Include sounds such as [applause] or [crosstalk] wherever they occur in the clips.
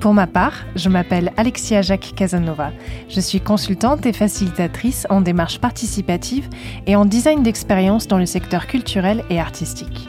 Pour ma part, je m'appelle Alexia Jacques Casanova. Je suis consultante et facilitatrice en démarche participative et en design d'expérience dans le secteur culturel et artistique.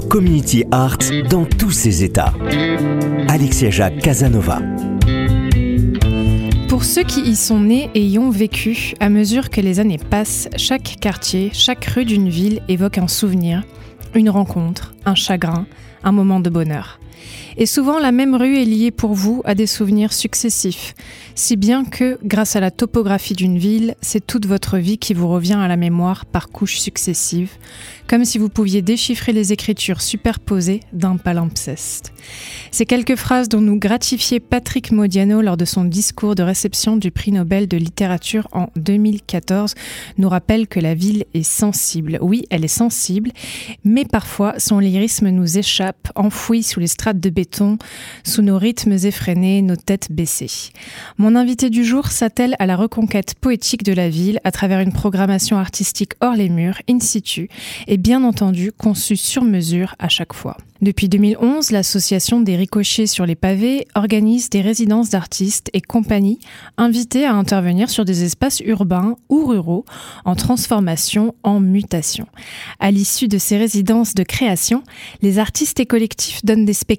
Community art dans tous ses états. Alexia Jacques Casanova. Pour ceux qui y sont nés et y ont vécu, à mesure que les années passent, chaque quartier, chaque rue d'une ville évoque un souvenir, une rencontre, un chagrin, un moment de bonheur. Et souvent, la même rue est liée pour vous à des souvenirs successifs, si bien que, grâce à la topographie d'une ville, c'est toute votre vie qui vous revient à la mémoire par couches successives, comme si vous pouviez déchiffrer les écritures superposées d'un palimpseste. Ces quelques phrases dont nous gratifiait Patrick Modiano lors de son discours de réception du prix Nobel de littérature en 2014 nous rappellent que la ville est sensible. Oui, elle est sensible, mais parfois son lyrisme nous échappe, enfoui sous les strates de béton, sous nos rythmes effrénés, nos têtes baissées. Mon invité du jour s'attelle à la reconquête poétique de la ville à travers une programmation artistique hors les murs, in situ, et bien entendu conçue sur mesure à chaque fois. Depuis 2011, l'association des ricochets sur les pavés organise des résidences d'artistes et compagnies invités à intervenir sur des espaces urbains ou ruraux en transformation, en mutation. À l'issue de ces résidences de création, les artistes et collectifs donnent des spectacles,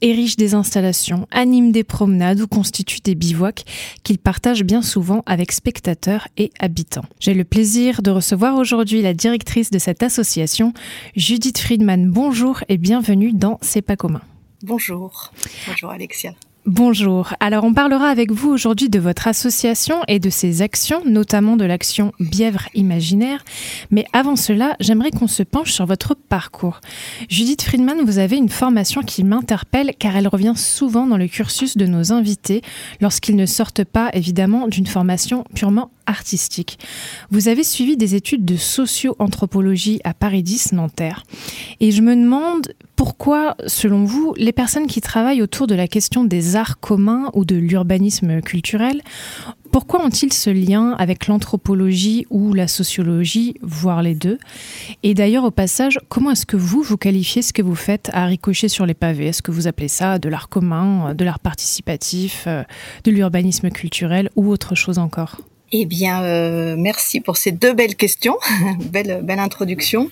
érigent des installations, animent des promenades ou constituent des bivouacs qu'ils partagent bien souvent avec spectateurs et habitants. J'ai le plaisir de recevoir aujourd'hui la directrice de cette association, Judith Friedman. Bonjour et bienvenue dans C'est pas commun. Bonjour. Bonjour Alexia. Bonjour. Alors on parlera avec vous aujourd'hui de votre association et de ses actions, notamment de l'action Bièvre Imaginaire. Mais avant cela, j'aimerais qu'on se penche sur votre parcours. Judith Friedman, vous avez une formation qui m'interpelle car elle revient souvent dans le cursus de nos invités lorsqu'ils ne sortent pas évidemment d'une formation purement artistique. Vous avez suivi des études de socio-anthropologie à Paris 10 Nanterre. Et je me demande pourquoi, selon vous, les personnes qui travaillent autour de la question des arts communs ou de l'urbanisme culturel, pourquoi ont-ils ce lien avec l'anthropologie ou la sociologie, voire les deux? Et d'ailleurs, au passage, comment est-ce que vous, vous qualifiez ce que vous faites à ricocher sur les pavés? Est-ce que vous appelez ça de l'art commun, de l'art participatif, de l'urbanisme culturel ou autre chose encore? Eh bien, euh, merci pour ces deux belles questions, [laughs] belle belle introduction.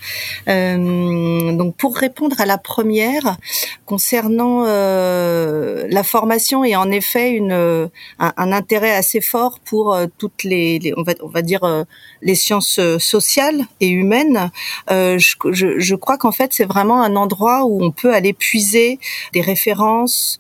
Euh, donc, pour répondre à la première, concernant euh, la formation et en effet une un, un, intérêt assez fort pour euh, toutes les, on va on va dire euh, les sciences sociales et humaines. Je, je, je, crois qu'en fait c'est vraiment un endroit où on peut aller puiser des références,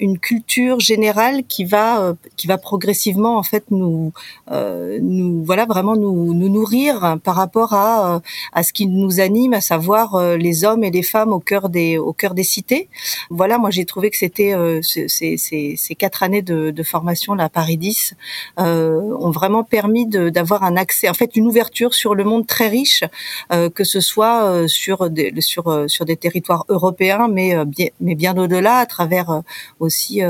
une culture générale qui va qui va progressivement en fait nous euh, nous voilà vraiment nous, nous nourrir par rapport à euh, à ce qui nous anime, à savoir euh, les hommes et les femmes au cœur des au cœur des cités. Voilà, moi j'ai trouvé que c'était ces, ces, ces quatre années de, de formation là à Paris 10 ont vraiment permis d'avoir un accès, en fait, une ouverture sur le monde très riche, que ce soit sur des sur sur des territoires européens, mais bien mais bien au-delà, à travers aussi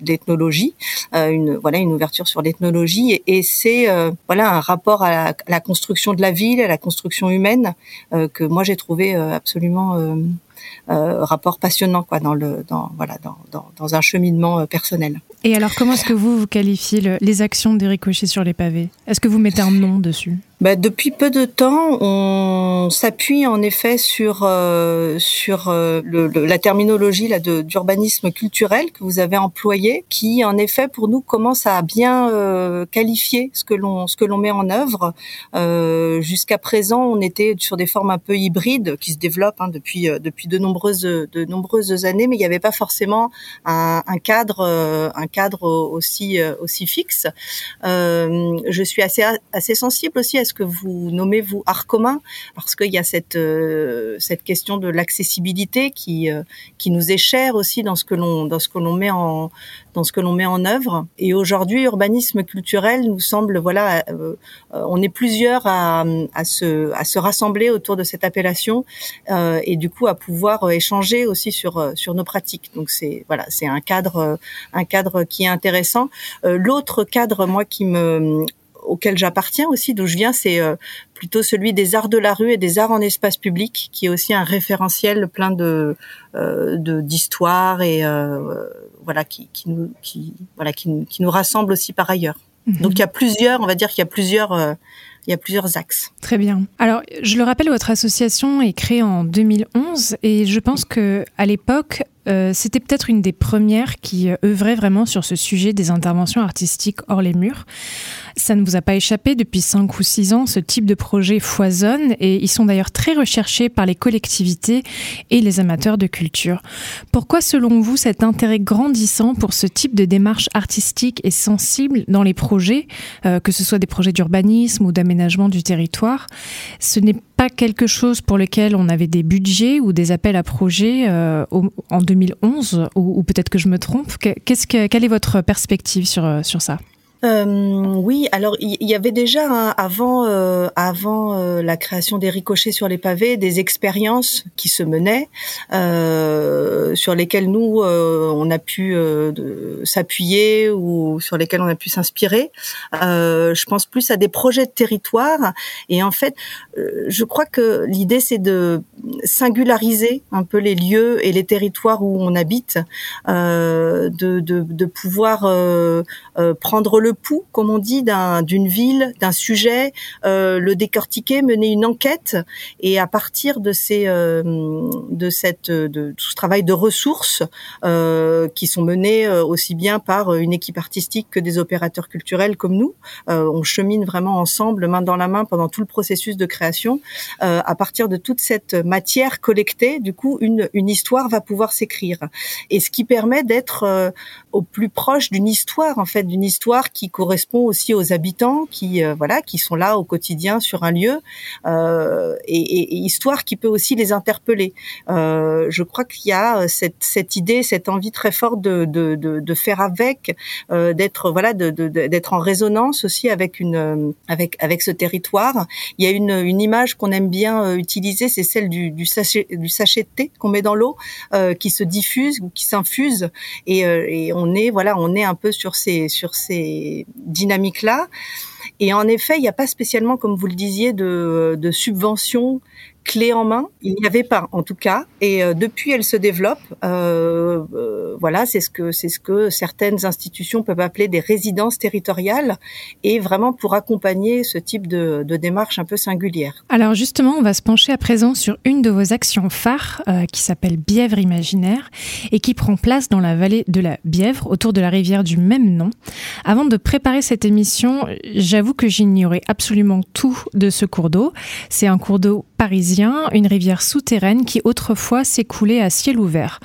l'ethnologie, une voilà une ouverture sur l'ethnologie et, et c'est euh, voilà un rapport à la, construction de la ville, à la construction humaine euh, que moi j'ai trouvé euh, absolument rapport passionnant quoi dans le dans voilà dans, dans, dans un cheminement personnel. Et alors comment est-ce que vous vous qualifiez les actions d'Éric Cochet sur les pavés? Est-ce que vous mettez un nom dessus? Bah, depuis peu de temps, on s'appuie en effet sur euh, sur euh, le, la terminologie là d'urbanisme culturel que vous avez employé, qui en effet pour nous commence à bien euh, qualifier ce que l'on ce que l'on met en œuvre. Jusqu'à présent, on était sur des formes un peu hybrides qui se développent hein, depuis depuis de nombreuses de nombreuses années, mais il n'y avait pas forcément un, un cadre un cadre aussi aussi fixe. je suis assez assez sensible aussi à ce que vous nommez vous art commun parce qu'il y a cette euh, cette question de l'accessibilité qui euh, qui nous est chère aussi dans ce que l'on dans ce que l'on met en dans ce que l'on met en œuvre et aujourd'hui urbanisme culturel nous semble voilà euh, on est plusieurs à, à se à se rassembler autour de cette appellation et du coup à pouvoir échanger aussi sur sur nos pratiques donc c'est voilà c'est un cadre un cadre qui est intéressant l'autre cadre moi qui me auquel j'appartiens aussi, d'où je viens, c'est euh, plutôt celui des arts de la rue et des arts en espace public, qui est aussi un référentiel plein de euh, d'histoires et euh, voilà qui, qui nous qui voilà qui, qui, nous rassemble aussi par ailleurs. Mhm. Donc il y a plusieurs, on va dire qu'il y a plusieurs il y a plusieurs axes. Très bien. Alors, je le rappelle, votre association est créée en 2011 et je pense que à l'époque, euh, c'était peut-être une des premières qui euh, œuvrait vraiment sur ce sujet des interventions artistiques hors les murs. Ça ne vous a pas échappé, depuis 5 ou 6 ans, ce type de projet foisonne et ils sont d'ailleurs très recherchés par les collectivités et les amateurs de culture. Pourquoi, selon vous, cet intérêt grandissant pour ce type de démarche artistique et sensible dans les projets, euh, que ce soit des projets d'urbanisme ou d'aménagement du territoire? Ce n'est pas quelque chose pour lequel on avait des budgets ou des appels à projets en 2020 2011, ou, peut-être que je me trompe. Qu'est-ce que, quelle est votre perspective sur, euh, sur ça? Euh, oui, alors il y, avait déjà avant euh, avant euh, la création des ricochets sur les pavés des expériences qui se menaient sur lesquelles nous on a pu s'appuyer ou sur lesquelles on a pu s'inspirer. je pense plus à des projets de territoire et en fait je crois que l'idée c'est de singulariser un peu les lieux et les territoires où on habite, de pouvoir prendre le pouls, comme on dit, d'une ville, d'un sujet, euh, le décortiquer, mener une enquête, et à partir de ces, euh, de cette, de tout ce travail de ressources euh, qui sont menés aussi bien par une équipe artistique que des opérateurs culturels comme nous, on chemine vraiment ensemble, main dans la main, pendant tout le processus de création. à partir de toute cette matière collectée, du coup, une, une histoire va pouvoir s'écrire, et ce qui permet d'être au plus proche d'une histoire, en fait, d'une histoire qui correspond aussi aux habitants qui euh, voilà qui sont là au quotidien sur un lieu euh, et, et, histoire qui peut aussi les interpeller. Euh, je crois qu'il y a cette, cette idée, cette envie très forte de, de, de, de faire avec, euh, d'être voilà, d'être en résonance aussi avec une avec avec ce territoire. Il y a une, une image qu'on aime bien euh, utiliser, c'est celle du, du sachet du sachet de thé qu'on met dans l'eau, euh, qui se diffuse qui s'infuse et, et on est voilà, on est un peu sur ces sur ces dynamiques-là. Et en effet, il n'y a pas spécialement, comme vous le disiez, de, de subventions clé en main. Il n'y avait pas, en tout cas. Et euh, depuis, elle se développe. Euh, euh, voilà, c'est ce que c'est ce que certaines institutions peuvent appeler des résidences territoriales, et vraiment pour accompagner ce type de, de démarche un peu singulière. Alors justement, on va se pencher à présent sur une de vos actions phares qui s'appelle Bièvre imaginaire et qui prend place dans la vallée de la Bièvre, autour de la rivière du même nom. Avant de préparer cette émission, j'avoue que j'ignorais absolument tout de ce cours d'eau. C'est un cours d'eau parisien, une rivière souterraine qui autrefois s'écoulait à ciel ouvert.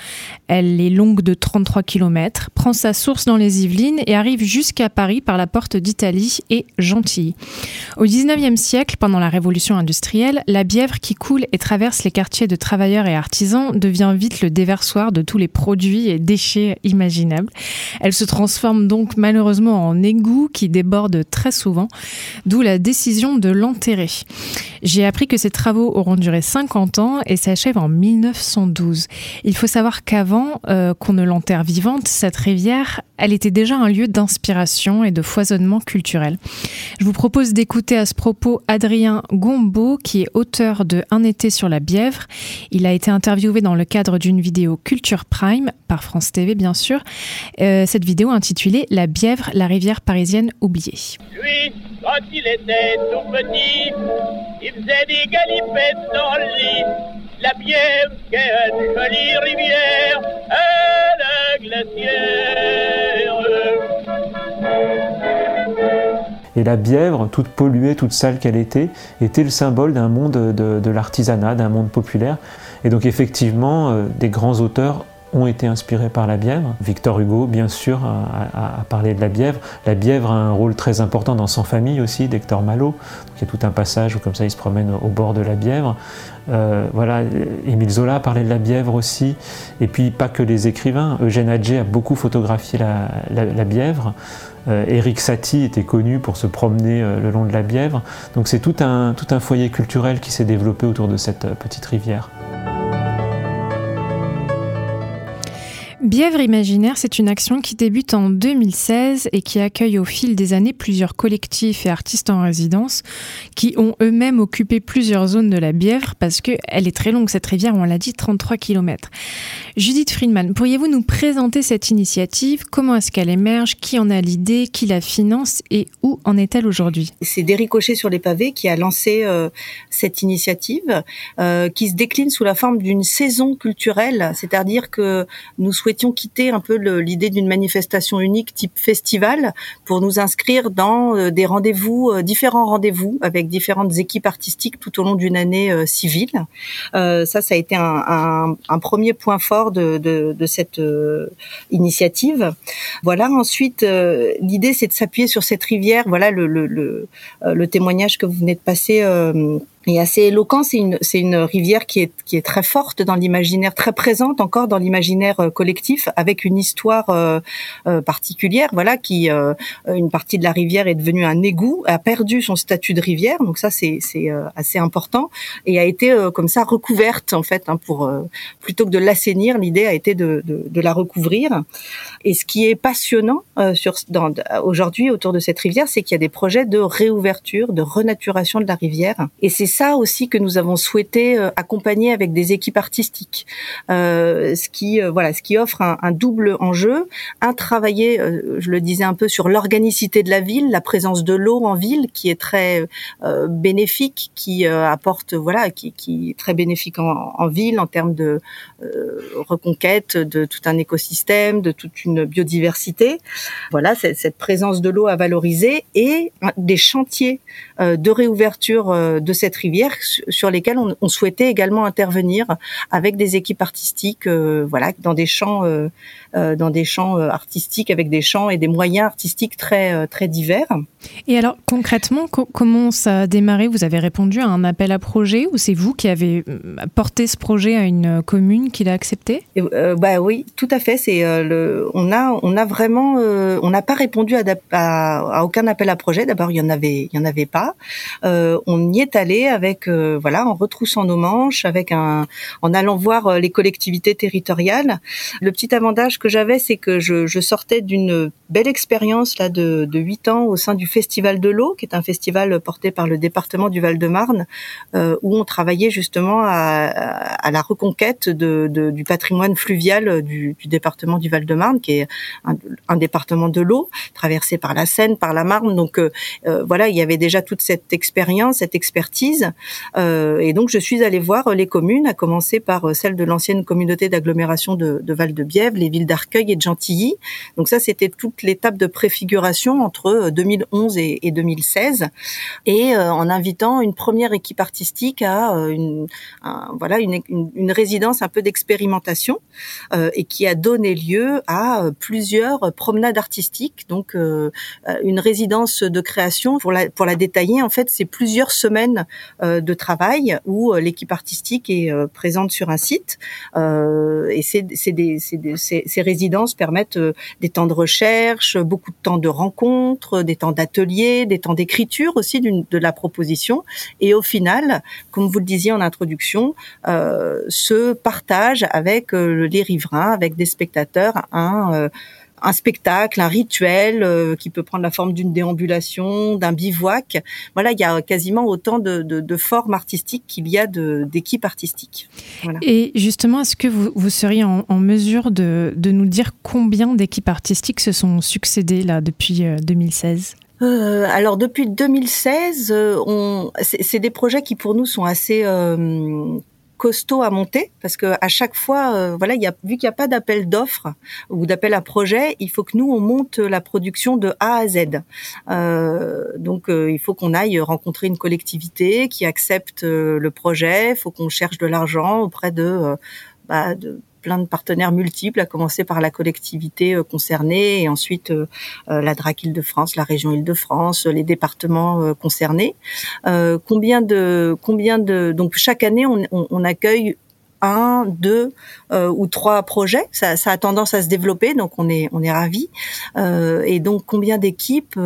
Elle est longue de 33 km, prend sa source dans les Yvelines et arrive jusqu'à Paris par la porte d'Italie et Gentilly. Au 19e siècle, pendant la révolution industrielle, la Bièvre qui coule et traverse les quartiers de travailleurs et artisans devient vite le déversoir de tous les produits et déchets imaginables. Elle se transforme donc malheureusement en égout qui déborde très souvent, d'où la décision de l'enterrer. J'ai appris que ces travaux auront duré 50 ans et s'achèvent en 1912. Il faut savoir qu'avant euh, qu'on ne l'enterre vivante, cette rivière, elle était déjà un lieu d'inspiration et de foisonnement culturel. Je vous propose d'écouter à ce propos Adrien Gombeau, qui est auteur de Un été sur la Bièvre. Il a été interviewé dans le cadre d'une vidéo Culture Prime, par France TV bien sûr. Euh, cette vidéo intitulée La Bièvre, la rivière parisienne oubliée. Quand il était tout petit, il faisait des galipettes Et la Bièvre, toute polluée, toute sale qu'elle était, était le symbole d'un monde de, de l'artisanat, d'un monde populaire. Et donc effectivement, euh, des grands auteurs ont été inspirés par la Bièvre. Victor Hugo, bien sûr, a, parlé de la Bièvre. La Bièvre a un rôle très important dans Sans famille aussi, d'Hector Malot. il y a tout un passage où comme ça il se promène au bord de la Bièvre. Euh, voilà, Émile Zola parlé de la Bièvre aussi. Et puis pas que les écrivains. Eugène Adjé a beaucoup photographié la, Bièvre. Euh, Éric Satie était connu pour se promener euh, le long de la Bièvre. Donc c'est tout un, tout un foyer culturel qui s'est développé autour de cette petite rivière. Bièvre imaginaire, c'est une action qui débute en 2016 et qui accueille au fil des années plusieurs collectifs et artistes en résidence qui ont eux-mêmes occupé plusieurs zones de la Bièvre parce qu'elle est très longue cette rivière, on l'a dit, 33 km. Judith Friedman, pourriez-vous nous présenter cette initiative? Comment est-ce qu'elle émerge? Qui en a l'idée? Qui la finance? Et où en est-elle aujourd'hui? C'est Derrick sur les pavés qui a lancé euh, cette initiative euh, qui se décline sous la forme d'une saison culturelle, c'est-à-dire que nous souhaitons souhaitions quitter un peu l'idée d'une manifestation unique type festival pour nous inscrire dans euh, des rendez-vous, euh, différents rendez-vous avec différentes équipes artistiques tout au long d'une année euh, civile. ça, ça a été un, premier point fort de, cette initiative. Voilà. Ensuite, l'idée, c'est de s'appuyer sur cette rivière. Voilà le, le, témoignage que vous venez de passer et assez éloquent. C'est une, c'est une rivière qui est, qui est très forte dans l'imaginaire, très présente encore dans l'imaginaire euh, collectif, avec une histoire euh, euh, particulière. Voilà, qui une partie de la rivière est devenue un égout, a perdu son statut de rivière, donc ça c'est, c'est assez important, et a été comme ça recouverte en fait. Hein, pour plutôt que de l'assainir, l'idée a été de, de, de, la recouvrir. Et ce qui est passionnant sur dans, aujourd'hui autour de cette rivière, c'est qu'il y a des projets de réouverture, de renaturation de la rivière, et c'est ça aussi que nous avons souhaité euh, accompagner avec des équipes artistiques, euh, ce qui euh, voilà, ce qui offre un, double enjeu, un travailler, je le disais un peu sur l'organicité de la ville, la présence de l'eau en ville qui est très bénéfique, qui apporte voilà, qui, qui est très bénéfique en, en ville en termes de reconquête de tout un écosystème, de toute une biodiversité. Voilà, cette présence de l'eau à valoriser et des chantiers de réouverture de cette rivière sur lesquelles on, souhaitait également intervenir avec des équipes artistiques, euh, voilà, dans des champs, euh, euh, dans des champs artistiques avec des champs et des moyens artistiques très très divers. Et alors concrètement, comment ça a démarré? Vous avez répondu à un appel à projet ou c'est vous qui avez porté ce projet à une commune qui l'a accepté? Bah oui, tout à fait. C'est le, on a on a vraiment, on n'a pas répondu à, à, aucun appel à projet. D'abord, il y en avait il y en avait pas. on y est allé avec euh, voilà en retroussant nos manches, avec un en allant voir euh, les collectivités territoriales. Le petit avantage que j'avais, c'est que je, je sortais d'une belle expérience là de huit ans au sein du Festival de l'eau, qui est un festival porté par le département du Val-de-Marne, euh, où on travaillait justement à, à la reconquête de, de, du patrimoine fluvial du, du département du Val-de-Marne, qui est un, un, département de l'eau traversé par la Seine, par la Marne. Donc voilà, il y avait déjà toute cette expérience, cette expertise euh, et donc je suis allée voir les communes, à commencer par euh, celle de l'ancienne communauté d'agglomération de, Val-de-Bièvre, les villes d'Arcueil et de Gentilly. Donc ça, c'était toute l'étape de préfiguration entre 2011 euh, et, 2016, et en invitant une première équipe artistique à une, voilà une, résidence un peu d'expérimentation et qui a donné lieu à plusieurs promenades artistiques. Donc une résidence de création pour la pour la détailler en fait c'est plusieurs semaines euh, de travail où euh, l'équipe artistique est euh, présente sur un site. Et c'est des, ces, résidences permettent des temps de recherche, beaucoup de temps de rencontres, des temps d'ateliers, des temps d'écriture aussi de la proposition. Et au final, comme vous le disiez en introduction, euh, se partage avec les riverains, avec des spectateurs un un spectacle, un rituel euh, qui peut prendre la forme d'une déambulation, d'un bivouac. Voilà, il y a quasiment autant de, de, formes artistiques qu'il y a d'équipes artistiques. Et justement, est-ce que vous, vous seriez en, mesure de, de, nous dire combien d'équipes artistiques se sont succédées là depuis 2016 euh, euh, alors depuis 2016, on, c'est des projets qui pour nous sont assez costaud à monter parce que à chaque fois, euh, voilà, il y a, vu qu'il n'y a pas d'appel d'offres ou d'appel à projet, il faut que nous on monte la production de A à Z. Euh, donc euh, il faut qu'on aille rencontrer une collectivité qui accepte le projet, il faut qu'on cherche de l'argent auprès de, bah, de plein de partenaires multiples, à commencer par la collectivité euh, concernée et ensuite euh, euh, la DRAC Île-de-France, la région Île-de-France, les départements concernés. combien de combien de donc chaque année on, on, accueille un, deux ou trois projets. Ça, ça, a tendance à se développer, donc on est on est ravis. et donc combien d'équipes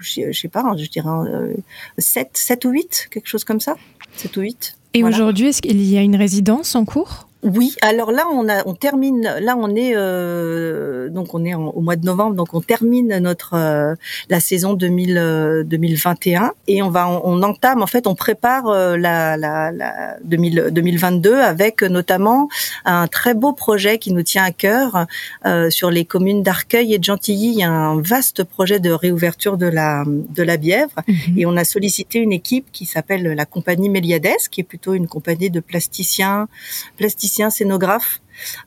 je, sais pas, je dirais euh, 7, 7 ou 8, quelque chose comme ça. 7 ou 8. Et aujourd'hui, est-ce qu'il y a une résidence en cours? Oui, alors là on a on termine là on est euh, donc on est au mois de novembre donc on termine notre euh, la saison 2000 2021 euh, et on va on, entame en fait on prépare euh, la la, la 2000, 2022 avec notamment un très beau projet qui nous tient à cœur sur les communes d'Arcueil et de Gentilly, il y a un vaste projet de réouverture de la de la Bièvre mhm. et on a sollicité une équipe qui s'appelle la compagnie Méliades qui est plutôt une compagnie de plasticiens plasticiens scénographe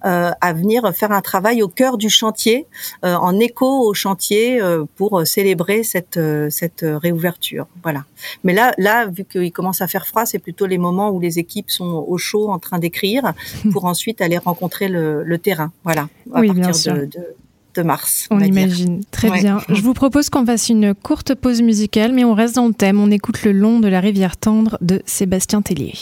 euh, à venir faire un travail au cœur du chantier, euh, en écho au chantier, euh, pour célébrer cette cette réouverture. Voilà. Mais là, là, vu qu'il commence à faire froid, c'est plutôt les moments où les équipes sont au chaud, en train d'écrire, pour ensuite aller rencontrer le, terrain. Voilà. À oui, partir bien sûr. De, de mars. On, imagine. Très bien. Je vous propose qu'on fasse une courte pause musicale, mais on reste dans le thème. On écoute le long de la rivière tendre de Sébastien Tellier.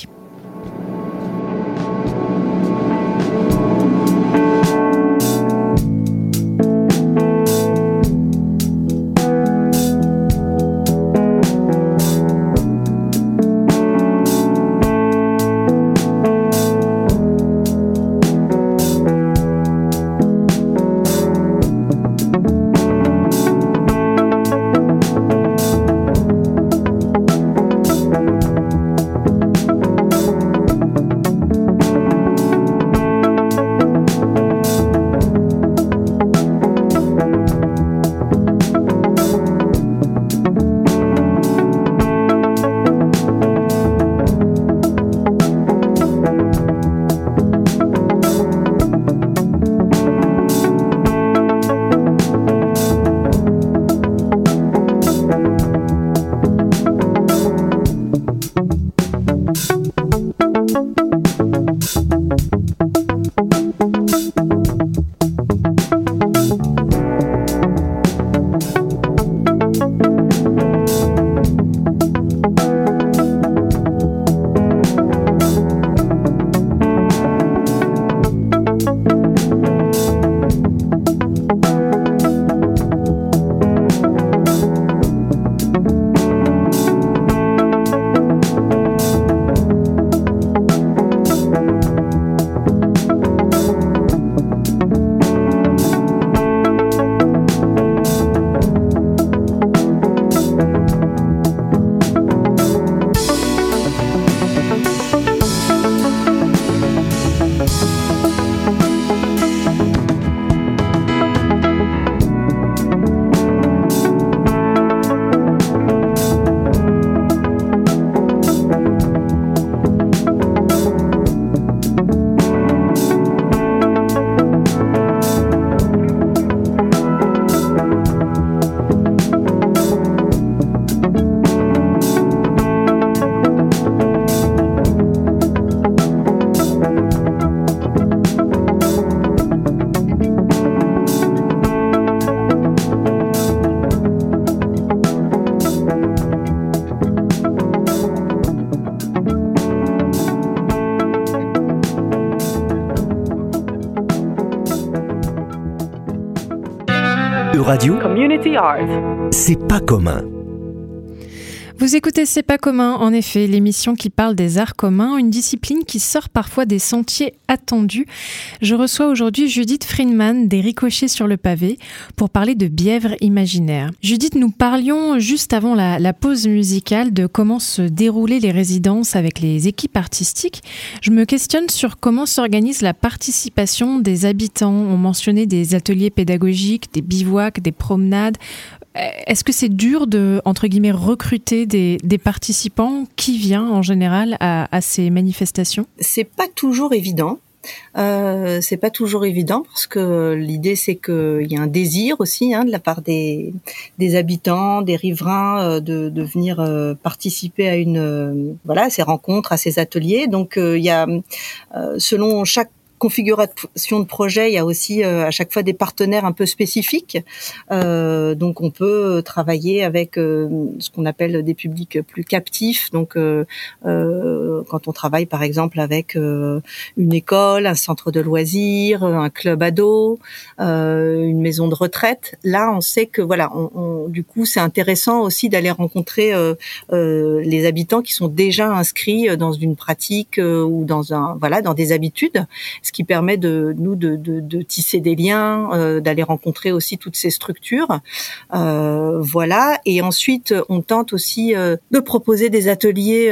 C'est pas commun. Vous écoutez C'est pas commun, en effet, l'émission qui parle des arts communs, une discipline qui sort parfois des sentiers attendus. Je reçois aujourd'hui Judith Friedman des Ricochets sur le pavé pour parler de bièvre imaginaire. Judith, nous parlions juste avant la, la pause musicale de comment se déroulaient les résidences avec les équipes artistiques. Je me questionne sur comment s'organise la participation des habitants. On mentionnait des ateliers pédagogiques, des bivouacs, des promenades. Est-ce que c'est dur de, entre guillemets, recruter des, participants Qui vient en général à, ces manifestations C'est pas toujours évident. Euh, c'est pas toujours évident parce que l'idée c'est qu'il y a un désir aussi hein, de la part des, des habitants, des riverains euh, de, venir euh, participer à une euh, voilà ces rencontres, à ces ateliers. Donc il y a selon chaque configuration de projet, il y a aussi euh, à chaque fois des partenaires un peu spécifiques. Euh, donc on peut travailler avec euh, ce qu'on appelle des publics plus captifs. Donc quand on travaille par exemple avec une école, un centre de loisirs, un club ado, une maison de retraite, là on sait que voilà, on, du coup c'est intéressant aussi d'aller rencontrer les habitants qui sont déjà inscrits dans une pratique ou dans un voilà dans des habitudes qui permet de nous de, tisser des liens, euh, d'aller rencontrer aussi toutes ces structures. Euh, voilà. Et ensuite, on tente aussi euh, de proposer des ateliers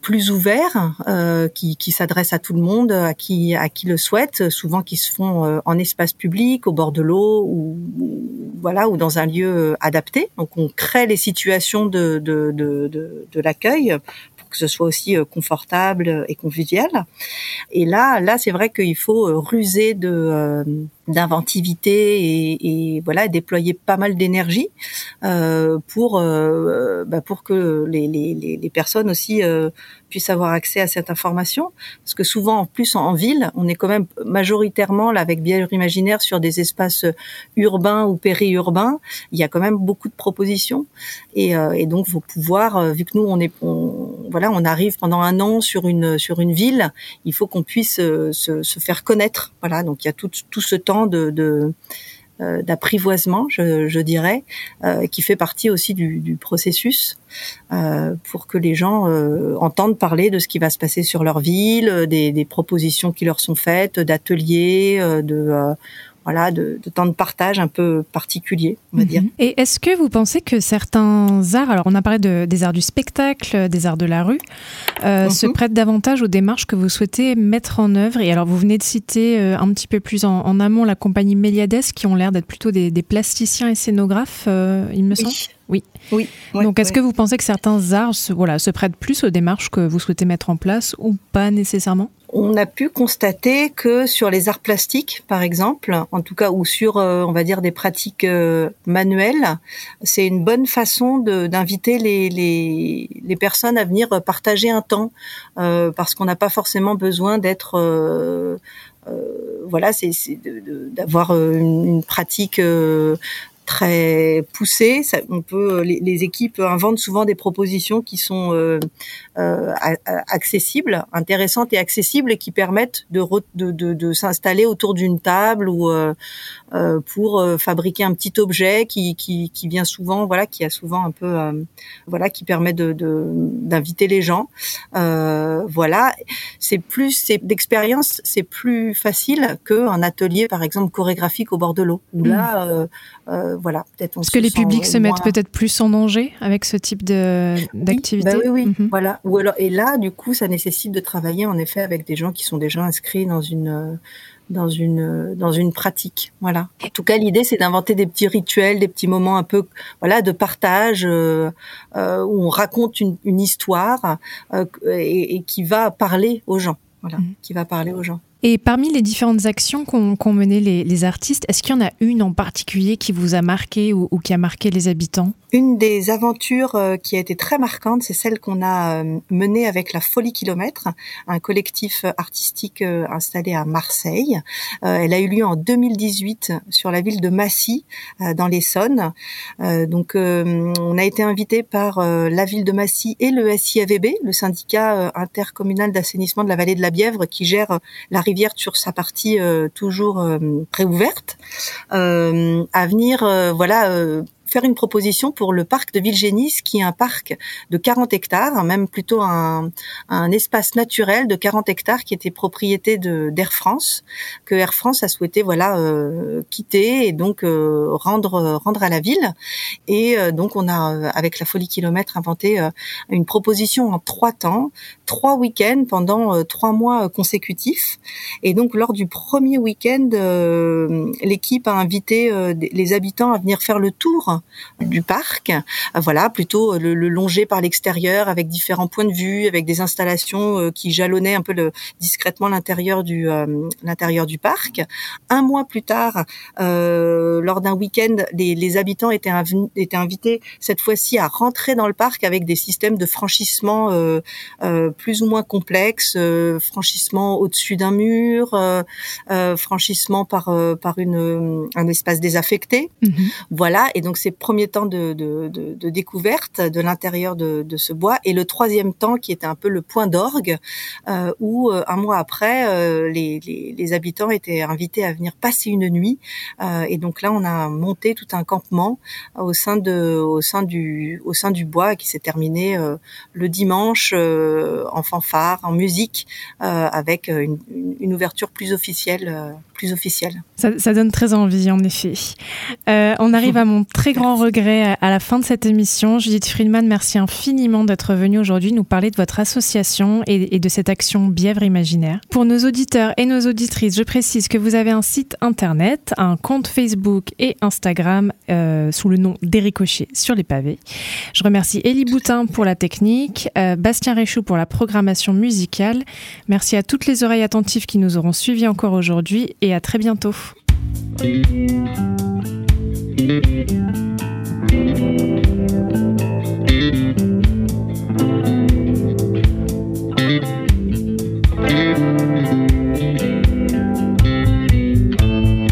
plus ouverts qui, s'adressent à tout le monde, à qui le souhaite, souvent qui se font en espace public, au bord de l'eau ou, voilà ou dans un lieu adapté. Donc on crée les situations de de, que ce soit aussi euh, confortable et convivial. Et là, là, c'est vrai qu'il faut euh, ruser de euh, d'inventivité et, et, voilà déployer pas mal d'énergie euh, pour euh, bah pour que les, les, les personnes aussi euh, puissent avoir accès à cette information. Parce que souvent en plus en, ville on est quand même majoritairement là avec bien imaginaire sur des espaces urbains ou périurbains. Il y a quand même beaucoup de propositions. Et, euh, et donc faut pouvoir euh, vu que nous on est on, voilà on arrive pendant un an sur une sur une ville il faut qu'on puisse euh, se, se faire connaître. Voilà donc il y a tout tout ce temps de, euh, d'apprivoisement, je, dirais, euh, qui fait partie aussi du, processus euh, pour que les gens entendent parler de ce qui va se passer sur leur ville, des, des propositions qui leur sont faites, d'ateliers, de voilà, de, temps de partage un peu particulier, on va dire. Et est-ce que vous pensez que certains arts, alors on a parlé de, des arts du spectacle, des arts de la rue, euh, se mhm. prêtent davantage aux démarches que vous souhaitez mettre en œuvre? Et alors vous venez de citer euh, un petit peu plus en, amont la compagnie Méliades, qui ont l'air d'être plutôt des, plasticiens et scénographes, euh, il me semble? Oui. Oui. Donc, est-ce que vous pensez que certains arts se, voilà, se prêtent plus aux démarches que vous souhaitez mettre en place ou pas nécessairement? On a pu constater que sur les arts plastiques, par exemple, en tout cas, ou sur, euh, on va dire, des pratiques euh, manuelles, c'est une bonne façon d'inviter les, les, personnes à venir partager un temps, euh, parce qu'on n'a pas forcément besoin d'être voilà, c'est d'avoir une, pratique très poussé. On peut, les, les, équipes inventent souvent des propositions qui sont euh, euh, accessibles, intéressantes et accessibles, et qui permettent de, s'installer autour d'une table ou euh, euh pour euh, fabriquer un petit objet qui, qui, qui, vient souvent, voilà, qui a souvent un peu, euh, voilà, qui permet de d'inviter les gens. voilà, c'est plus, c'est d'expérience, c'est plus facile qu'un atelier, par exemple, chorégraphique au bord de l'eau, où mmh. là voilà, peut-être. Est-ce que les publics se mettent peut-être plus en danger avec ce type d'activité Oui, bah oui, mhm. voilà. Ou alors, et là, du coup, ça nécessite de travailler en effet avec des gens qui sont déjà inscrits dans une dans une dans une pratique voilà en tout cas l'idée c'est d'inventer des petits rituels des petits moments un peu voilà de partage euh, euh, où on raconte une, une histoire euh, et, et, qui va parler aux gens voilà mhm. qui va parler aux gens et parmi les différentes actions qu'ont menées les, artistes, est-ce qu'il y en a une en particulier qui vous a marqué ou, qui a marqué les habitants? Une des aventures euh, qui a été très marquante, c'est celle qu'on a euh, menée avec la Folie Kilomètre, un collectif artistique euh, installé à Marseille. Elle a eu lieu en 2018 sur la ville de Massy, dans l'Essonne. Donc, on a été invité par la ville de Massy et le SIAVB, le syndicat intercommunal d'assainissement de la vallée de la Bièvre, qui gère la rivière sur sa partie euh, toujours euh, réouverte, euh, à venir voilà faire une proposition pour le parc de Villegénis, qui est un parc de 40 hectares, même plutôt un, un espace naturel de 40 hectares qui était propriété d'Air France, que Air France a souhaité voilà euh, quitter et donc euh, rendre rendre à la ville. Et euh, donc on a avec la Folie Kilomètre inventé une proposition en trois temps, trois week-ends pendant trois mois consécutifs. Et donc lors du premier week-end, l'équipe a invité les habitants à venir faire le tour du parc. voilà, plutôt le, longer par l'extérieur avec différents points de vue, avec des installations qui jalonnaient un peu le, discrètement l'intérieur du l'intérieur du parc. Un mois plus tard, lors d'un week-end, les, les habitants étaient, étaient invités cette fois-ci à rentrer dans le parc avec des systèmes de franchissement plus ou moins complexes, franchissement au-dessus d'un mur, franchissement par par une un espace désaffecté. Mhm. Voilà, et donc c'est premiers temps de, découverte de l'intérieur de, ce bois, et le troisième temps qui était un peu le point d'orgue, euh, où euh, un mois après, euh, les, habitants étaient invités à venir passer une nuit, et donc là on a monté tout un campement au sein de au sein du au sein du bois qui s'est terminé le dimanche en fanfare, en musique, avec une, ouverture plus officielle plus officielle. Ça, ça donne très envie en effet. Euh, on arrive à mon très grand regret à la fin de cette émission. Judith Friedman, merci infiniment d'être venue aujourd'hui nous parler de votre association et, de cette action Bièvre Imaginaire. Pour nos auditeurs et nos auditrices, je précise que vous avez un site internet, un compte Facebook et Instagram euh, sous le nom d'Éricochet sur les pavés. Je remercie Elie Boutin pour la technique, euh, Bastien Réchou pour la programmation musicale. Merci à toutes les oreilles attentives qui nous auront suivis encore aujourd'hui et à très bientôt.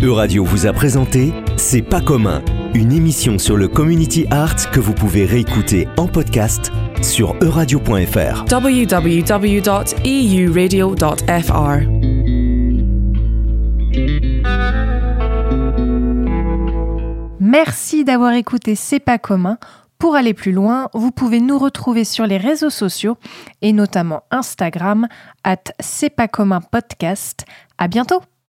Euradio vous a présenté C'est pas commun, une émission sur le community art que vous pouvez réécouter en podcast sur euradio.fr. www.euradio.fr Merci d'avoir écouté C'est pas commun. Pour aller plus loin, vous pouvez nous retrouver sur les réseaux sociaux et notamment Instagram at C'est pas commun podcast. À bientôt!